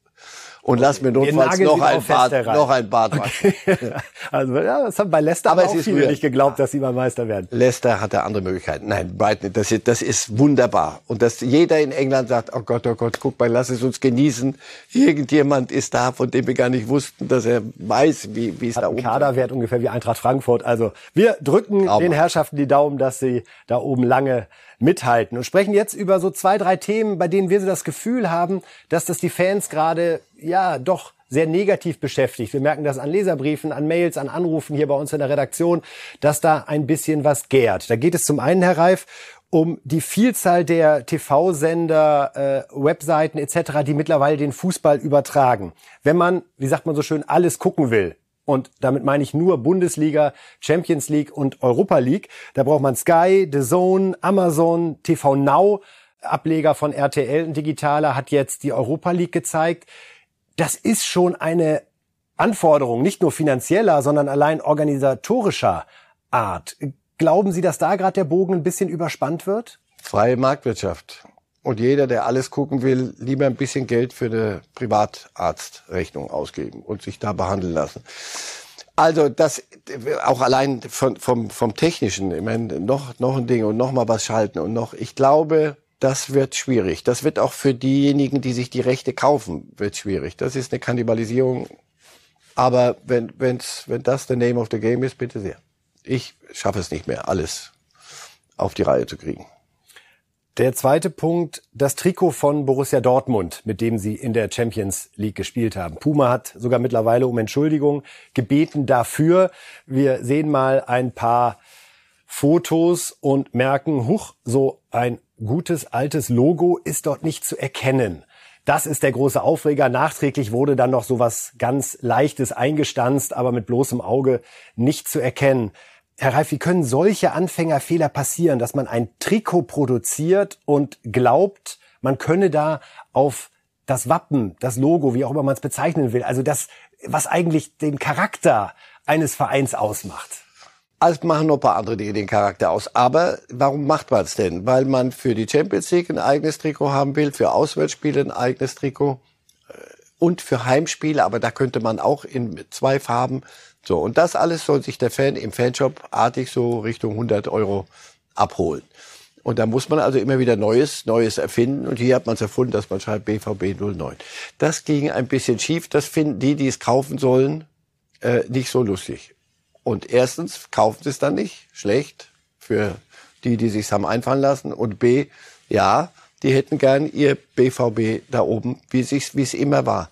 und lass mir notfalls noch ein, Bad, noch ein Bad okay. Also ja, das haben bei Leicester aber, auch viele nicht geglaubt, dass sie mal Meister werden. Leicester hatte andere Möglichkeiten. Nein, Brighton, das ist, das ist wunderbar. Und dass jeder in England sagt, oh Gott, oh Gott, guck mal, lass es uns genießen. Irgendjemand ist da, von dem wir gar nicht wussten, dass er weiß, wie, wie es Hat da oben ist. Kaderwert ungefähr wie Eintracht Frankfurt. Also wir drücken Glauben. den Herrschaften die Daumen, dass sie da oben lange mithalten und sprechen jetzt über so zwei, drei Themen, bei denen wir so das Gefühl haben, dass das die Fans gerade, ja, doch sehr negativ beschäftigt. Wir merken das an Leserbriefen, an Mails, an Anrufen hier bei uns in der Redaktion, dass da ein bisschen was gärt. Da geht es zum einen, Herr Reif, um die Vielzahl der TV-Sender, äh, Webseiten etc., die mittlerweile den Fußball übertragen. Wenn man, wie sagt man so schön, alles gucken will, und damit meine ich nur Bundesliga, Champions League und Europa League. Da braucht man Sky, The Zone, Amazon, TV Now. Ableger von RTL und Digitaler hat jetzt die Europa League gezeigt. Das ist schon eine Anforderung, nicht nur finanzieller, sondern allein organisatorischer Art. Glauben Sie, dass da gerade der Bogen ein bisschen überspannt wird? Freie Marktwirtschaft. Und jeder, der alles gucken will, lieber ein bisschen Geld für eine Privatarztrechnung ausgeben und sich da behandeln lassen. Also das auch allein von, vom, vom Technischen, ich meine, noch, noch ein Ding und noch mal was schalten und noch. Ich glaube, das wird schwierig. Das wird auch für diejenigen, die sich die Rechte kaufen, wird schwierig. Das ist eine Kannibalisierung. Aber wenn, wenn's, wenn das the name of the game ist, bitte sehr. Ich schaffe es nicht mehr, alles auf die Reihe zu kriegen. Der zweite Punkt, das Trikot von Borussia Dortmund, mit dem sie in der Champions League gespielt haben. Puma hat sogar mittlerweile um Entschuldigung gebeten dafür. Wir sehen mal ein paar Fotos und merken, huch, so ein gutes altes Logo ist dort nicht zu erkennen. Das ist der große Aufreger. Nachträglich wurde dann noch so was ganz Leichtes eingestanzt, aber mit bloßem Auge nicht zu erkennen. Herr Reif, wie können solche Anfängerfehler passieren, dass man ein Trikot produziert und glaubt, man könne da auf das Wappen, das Logo, wie auch immer man es bezeichnen will, also das, was eigentlich den Charakter eines Vereins ausmacht? Also machen noch ein paar andere Dinge den Charakter aus. Aber warum macht man es denn? Weil man für die Champions League ein eigenes Trikot haben will, für Auswärtsspiele ein eigenes Trikot äh, und für Heimspiele. Aber da könnte man auch in zwei Farben so, und das alles soll sich der Fan im Fanshop artig so Richtung 100 Euro abholen. Und da muss man also immer wieder Neues, Neues erfinden. Und hier hat man es erfunden, dass man schreibt BVB 09. Das ging ein bisschen schief. Das finden die, die es kaufen sollen, äh, nicht so lustig. Und erstens kaufen sie es dann nicht. Schlecht für die, die sich haben einfallen lassen. Und B, ja, die hätten gern ihr BVB da oben, wie es immer war.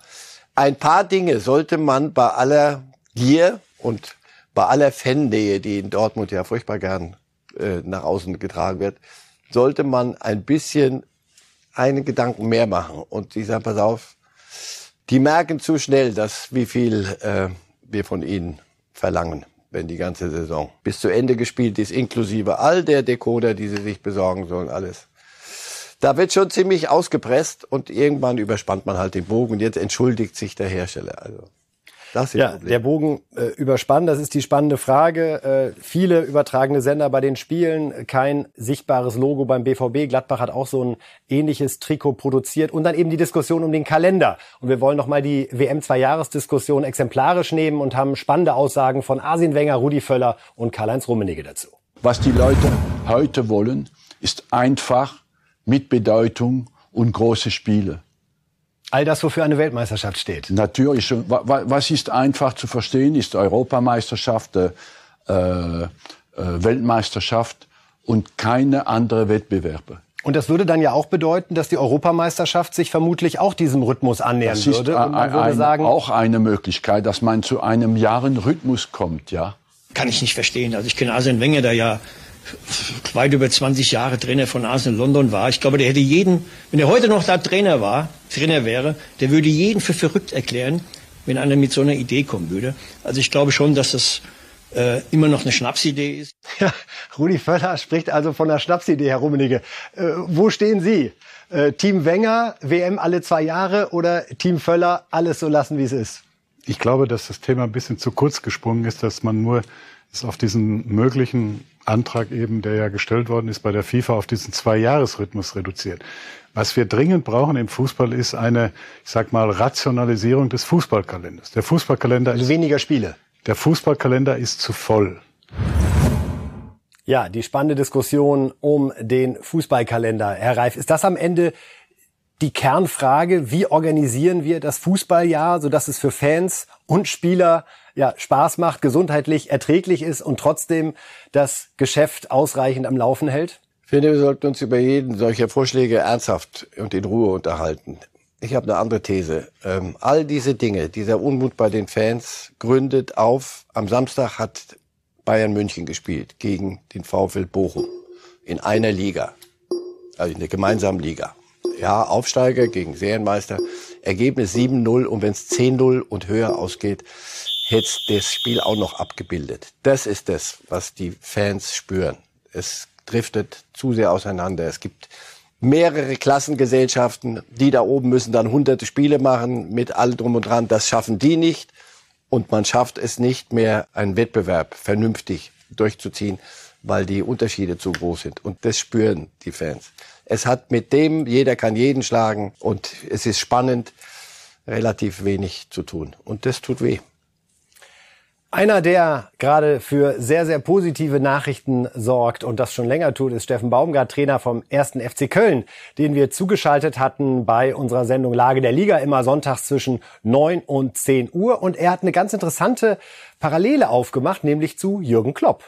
Ein paar Dinge sollte man bei aller Gier und bei aller Fannähe, die in Dortmund ja furchtbar gern äh, nach außen getragen wird, sollte man ein bisschen einen Gedanken mehr machen. Und die sagen, pass auf, die merken zu schnell, dass wie viel äh, wir von ihnen verlangen, wenn die ganze Saison bis zu Ende gespielt ist, inklusive all der Decoder, die sie sich besorgen sollen, alles. Da wird schon ziemlich ausgepresst und irgendwann überspannt man halt den Bogen und jetzt entschuldigt sich der Hersteller. Also das ist ja, der Bogen äh, überspannt, das ist die spannende Frage. Äh, viele übertragene Sender bei den Spielen, kein sichtbares Logo beim BVB. Gladbach hat auch so ein ähnliches Trikot produziert und dann eben die Diskussion um den Kalender. Und wir wollen noch mal die WM zwei Jahresdiskussion exemplarisch nehmen und haben spannende Aussagen von Arsene Wenger, Rudi Völler und Karl-Heinz Rummenigge dazu. Was die Leute heute wollen, ist einfach mit Bedeutung und große Spiele. All das, wofür eine Weltmeisterschaft steht. Natürlich. Was ist einfach zu verstehen, ist Europameisterschaft, äh, äh, Weltmeisterschaft und keine andere Wettbewerbe. Und das würde dann ja auch bedeuten, dass die Europameisterschaft sich vermutlich auch diesem Rhythmus annähern das würde. Und man würde ein, sagen, auch eine Möglichkeit, dass man zu einem Jahrenrhythmus kommt, ja. Kann ich nicht verstehen. Also ich kenne Arsene Wenger, der ja weit über 20 Jahre Trainer von Arsenal London war. Ich glaube, der hätte jeden, wenn er heute noch da Trainer war, Trainer wäre, der würde jeden für verrückt erklären, wenn einer mit so einer Idee kommen würde. Also ich glaube schon, dass das äh, immer noch eine Schnapsidee ist. Ja, Rudi Völler spricht also von einer Schnapsidee, Herr Rummenigge. Äh, wo stehen Sie? Äh, Team Wenger, WM alle zwei Jahre oder Team Völler, alles so lassen, wie es ist? Ich glaube, dass das Thema ein bisschen zu kurz gesprungen ist, dass man nur es auf diesen möglichen Antrag eben, der ja gestellt worden ist bei der FIFA, auf diesen Zwei-Jahres-Rhythmus reduziert. Was wir dringend brauchen im Fußball ist eine, ich sag mal, Rationalisierung des Fußballkalenders. Der Fußballkalender also ist weniger Spiele. Der Fußballkalender ist zu voll. Ja, die spannende Diskussion um den Fußballkalender. Herr Reif, ist das am Ende die Kernfrage, wie organisieren wir das Fußballjahr, sodass es für Fans und Spieler ja, Spaß macht, gesundheitlich erträglich ist und trotzdem das Geschäft ausreichend am Laufen hält? Finde, wir sollten uns über jeden solcher Vorschläge ernsthaft und in Ruhe unterhalten. Ich habe eine andere These. Ähm, all diese Dinge, dieser Unmut bei den Fans gründet auf, am Samstag hat Bayern München gespielt gegen den VfL Bochum in einer Liga, also in der gemeinsamen Liga. Ja, Aufsteiger gegen Serienmeister. Ergebnis 7-0 und wenn es 10-0 und höher ausgeht, hätte das Spiel auch noch abgebildet. Das ist das, was die Fans spüren. Es driftet zu sehr auseinander. Es gibt mehrere Klassengesellschaften, die da oben müssen dann hunderte Spiele machen mit allem drum und dran. Das schaffen die nicht. Und man schafft es nicht mehr, einen Wettbewerb vernünftig durchzuziehen, weil die Unterschiede zu groß sind. Und das spüren die Fans. Es hat mit dem, jeder kann jeden schlagen und es ist spannend, relativ wenig zu tun. Und das tut weh. Einer, der gerade für sehr, sehr positive Nachrichten sorgt und das schon länger tut, ist Steffen Baumgart, Trainer vom ersten FC Köln, den wir zugeschaltet hatten bei unserer Sendung Lage der Liga, immer sonntags zwischen 9 und 10 Uhr. Und er hat eine ganz interessante Parallele aufgemacht, nämlich zu Jürgen Klopp.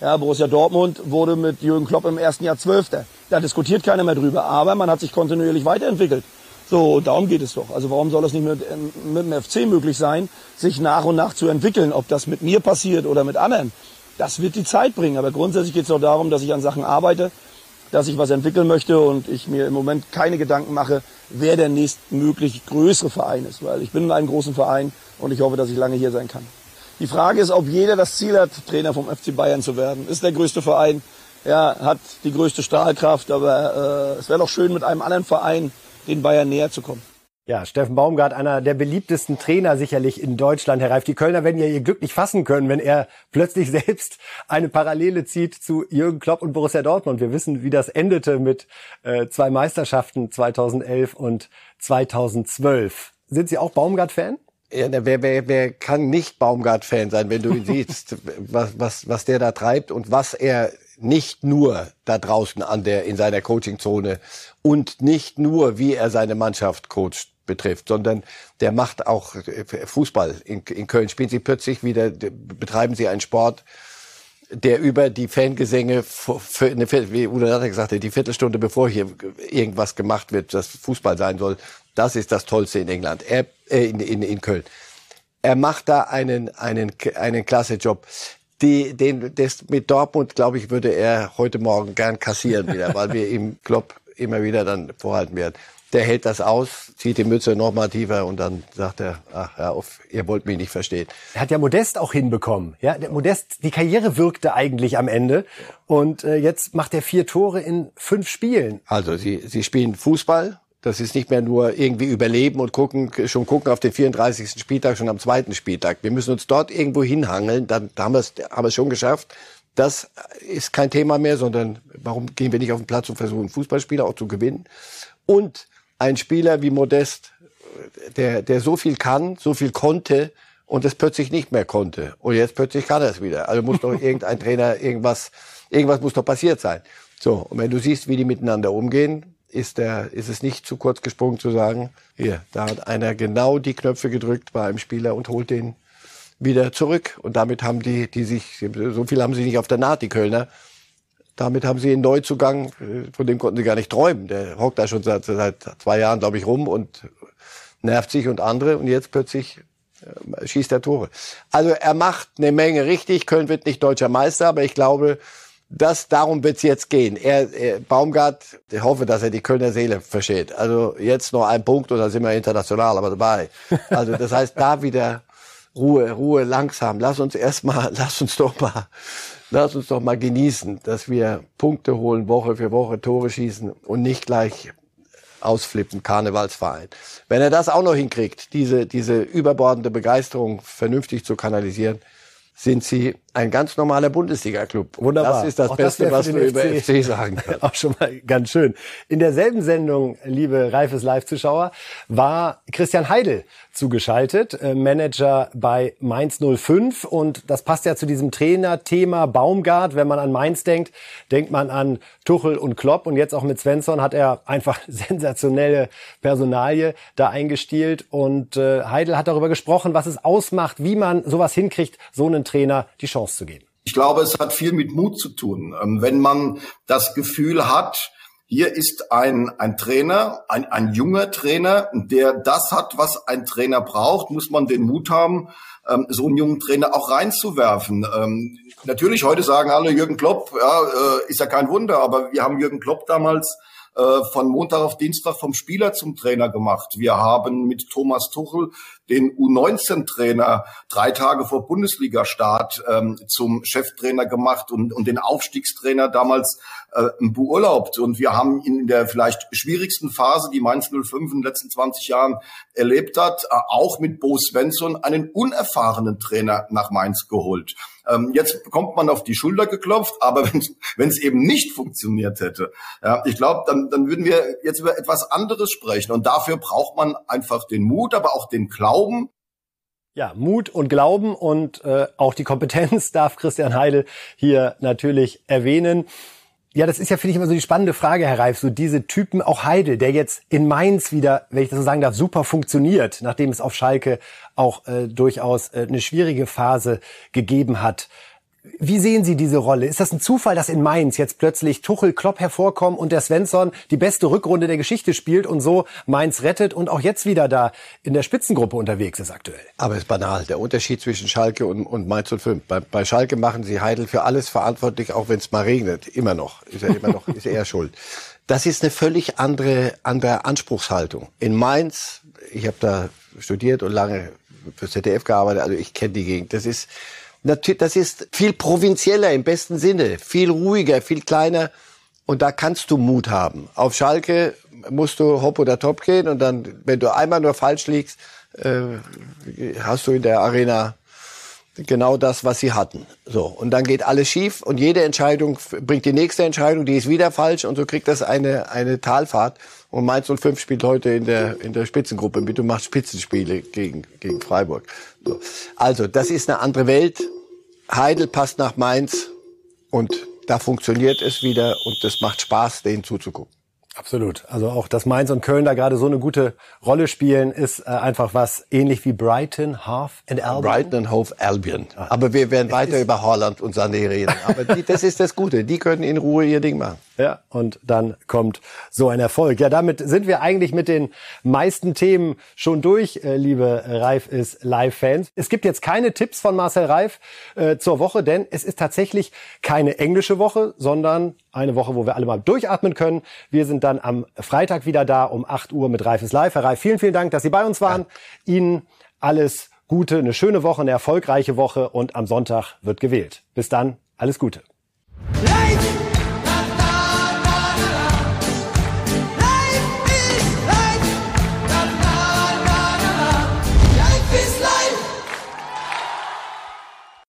Ja, Borussia Dortmund wurde mit Jürgen Klopp im ersten Jahr Zwölfter. Da diskutiert keiner mehr drüber, aber man hat sich kontinuierlich weiterentwickelt. So, darum geht es doch. Also warum soll es nicht mit, mit dem FC möglich sein, sich nach und nach zu entwickeln? Ob das mit mir passiert oder mit anderen, das wird die Zeit bringen. Aber grundsätzlich geht es doch darum, dass ich an Sachen arbeite, dass ich was entwickeln möchte und ich mir im Moment keine Gedanken mache, wer der nächstmöglich größere Verein ist. Weil ich bin in einem großen Verein und ich hoffe, dass ich lange hier sein kann. Die Frage ist, ob jeder das Ziel hat, Trainer vom FC Bayern zu werden. Ist der größte Verein, ja, hat die größte Strahlkraft, aber äh, es wäre doch schön mit einem anderen Verein den Bayern näher zu kommen. Ja, Steffen Baumgart, einer der beliebtesten Trainer sicherlich in Deutschland. Herr Reif, die Kölner werden ja ihr Glück nicht fassen können, wenn er plötzlich selbst eine Parallele zieht zu Jürgen Klopp und Borussia Dortmund. Wir wissen, wie das endete mit äh, zwei Meisterschaften 2011 und 2012. Sind Sie auch Baumgart-Fan? Ja, wer, wer, wer kann nicht Baumgart-Fan sein, wenn du ihn siehst, was, was, was der da treibt und was er nicht nur da draußen an der, in seiner Coachingzone und nicht nur, wie er seine Mannschaft coacht betrifft, sondern der macht auch Fußball. In, in Köln spielen sie plötzlich wieder, betreiben sie einen Sport, der über die Fangesänge für eine, wie Udo hat gesagt hat, die Viertelstunde bevor hier irgendwas gemacht wird, das Fußball sein soll, das ist das Tollste in England, er, äh, in, in, in Köln. Er macht da einen, einen, einen klasse Job. Die, den, das mit Dortmund, glaube ich, würde er heute Morgen gern kassieren wieder, weil wir ihm Klopp immer wieder dann vorhalten werden der hält das aus, zieht die Mütze noch mal tiefer und dann sagt er, ach ja, auf, ihr wollt mich nicht verstehen. Er hat ja Modest auch hinbekommen. Ja, der Modest, die Karriere wirkte eigentlich am Ende und äh, jetzt macht er vier Tore in fünf Spielen. Also sie, sie spielen Fußball. Das ist nicht mehr nur irgendwie überleben und gucken, schon gucken auf den 34. Spieltag, schon am zweiten Spieltag. Wir müssen uns dort irgendwo hinhangeln, dann haben wir es haben wir es schon geschafft. Das ist kein Thema mehr, sondern warum gehen wir nicht auf den Platz und versuchen Fußballspieler auch zu gewinnen? Und ein Spieler wie Modest, der, der so viel kann, so viel konnte und es plötzlich nicht mehr konnte. Und jetzt plötzlich kann er es wieder. Also muss doch irgendein Trainer irgendwas, irgendwas muss doch passiert sein. So. Und wenn du siehst, wie die miteinander umgehen, ist der, ist es nicht zu kurz gesprungen zu sagen, hier, da hat einer genau die Knöpfe gedrückt bei einem Spieler und holt den wieder zurück. Und damit haben die, die sich, so viel haben sie nicht auf der Naht, die Kölner, damit haben sie einen Neuzugang, äh, von dem konnten sie gar nicht träumen. Der hockt da schon seit, seit zwei Jahren, glaube ich, rum und nervt sich und andere. Und jetzt plötzlich äh, schießt er Tore. Also er macht eine Menge richtig. Köln wird nicht deutscher Meister, aber ich glaube, das, darum wird's jetzt gehen. Er, er, Baumgart, ich hoffe, dass er die Kölner Seele versteht. Also jetzt noch ein Punkt und dann sind wir international aber dabei. Also das heißt, da wieder Ruhe, Ruhe, langsam. Lass uns erstmal, lass uns doch mal lass uns doch mal genießen, dass wir Punkte holen, Woche für Woche Tore schießen und nicht gleich ausflippen, Karnevalsverein. Wenn er das auch noch hinkriegt, diese, diese überbordende Begeisterung vernünftig zu kanalisieren, sind sie ein ganz normaler Bundesliga-Club. Wunderbar. Das ist das auch Beste, das was du über FC sagen kannst. Auch schon mal ganz schön. In derselben Sendung, liebe Reifes Live-Zuschauer, war Christian Heidel zugeschaltet, äh, Manager bei Mainz 05. Und das passt ja zu diesem Trainerthema Baumgart. Wenn man an Mainz denkt, denkt man an Tuchel und Klopp. Und jetzt auch mit Svensson hat er einfach sensationelle Personalie da eingestielt. Und äh, Heidel hat darüber gesprochen, was es ausmacht, wie man sowas hinkriegt, so einen Trainer die Chance zu geben. Ich glaube, es hat viel mit Mut zu tun. Ähm, wenn man das Gefühl hat, hier ist ein, ein Trainer, ein, ein junger Trainer, der das hat, was ein Trainer braucht, muss man den Mut haben, ähm, so einen jungen Trainer auch reinzuwerfen. Ähm, natürlich, heute sagen alle, Jürgen Klopp, ja, äh, ist ja kein Wunder, aber wir haben Jürgen Klopp damals äh, von Montag auf Dienstag vom Spieler zum Trainer gemacht. Wir haben mit Thomas Tuchel den U19-Trainer drei Tage vor Bundesliga-Start ähm, zum Cheftrainer gemacht und, und den Aufstiegstrainer damals äh, beurlaubt. Und wir haben ihn in der vielleicht schwierigsten Phase, die Mainz 05 in den letzten 20 Jahren erlebt hat, äh, auch mit Bo Svensson einen unerfahrenen Trainer nach Mainz geholt. Ähm, jetzt bekommt man auf die Schulter geklopft, aber wenn es eben nicht funktioniert hätte, ja, ich glaube, dann, dann würden wir jetzt über etwas anderes sprechen. Und dafür braucht man einfach den Mut, aber auch den Glauben, ja, Mut und Glauben und äh, auch die Kompetenz darf Christian Heidel hier natürlich erwähnen. Ja, das ist ja, finde ich, immer so die spannende Frage, Herr Reif, so diese Typen, auch Heidel, der jetzt in Mainz wieder, wenn ich das so sagen darf, super funktioniert, nachdem es auf Schalke auch äh, durchaus äh, eine schwierige Phase gegeben hat. Wie sehen Sie diese Rolle? Ist das ein Zufall, dass in Mainz jetzt plötzlich Tuchel, Klopp hervorkommen und der Svensson die beste Rückrunde der Geschichte spielt und so Mainz rettet und auch jetzt wieder da in der Spitzengruppe unterwegs ist aktuell? Aber es ist banal. Der Unterschied zwischen Schalke und, und Mainz 05. Bei, bei Schalke machen sie Heidel für alles verantwortlich, auch wenn es mal regnet. Immer noch. Ist er immer noch, ist er schuld. Das ist eine völlig andere, andere Anspruchshaltung. In Mainz, ich habe da studiert und lange für ZDF gearbeitet, also ich kenne die Gegend. Das ist, das ist viel provinzieller im besten Sinne, viel ruhiger, viel kleiner. Und da kannst du Mut haben. Auf Schalke musst du hopp oder top gehen und dann, wenn du einmal nur falsch liegst, äh, hast du in der Arena genau das, was sie hatten. So und dann geht alles schief und jede Entscheidung bringt die nächste Entscheidung, die ist wieder falsch und so kriegt das eine eine Talfahrt. Und Mainz 05 spielt heute in der in der Spitzengruppe mit. Du machst Spitzenspiele gegen gegen Freiburg. So. Also das ist eine andere Welt. Heidel passt nach Mainz und da funktioniert es wieder und es macht Spaß, denen zuzugucken. Absolut. Also auch, dass Mainz und Köln da gerade so eine gute Rolle spielen, ist äh, einfach was ähnlich wie Brighton, Hove and Albion. Brighton and Hove Albion. Aber wir werden weiter über Holland und Sané reden. Aber die, das ist das Gute. Die können in Ruhe ihr Ding machen. Ja, und dann kommt so ein Erfolg. Ja, damit sind wir eigentlich mit den meisten Themen schon durch, äh, liebe Reif ist Live-Fans. Es gibt jetzt keine Tipps von Marcel Reif äh, zur Woche, denn es ist tatsächlich keine englische Woche, sondern eine Woche, wo wir alle mal durchatmen können. Wir sind dann am Freitag wieder da um 8 Uhr mit Reif ist live. Herr Reif, vielen, vielen Dank, dass Sie bei uns waren. Ja. Ihnen alles Gute, eine schöne Woche, eine erfolgreiche Woche und am Sonntag wird gewählt. Bis dann, alles Gute. Life!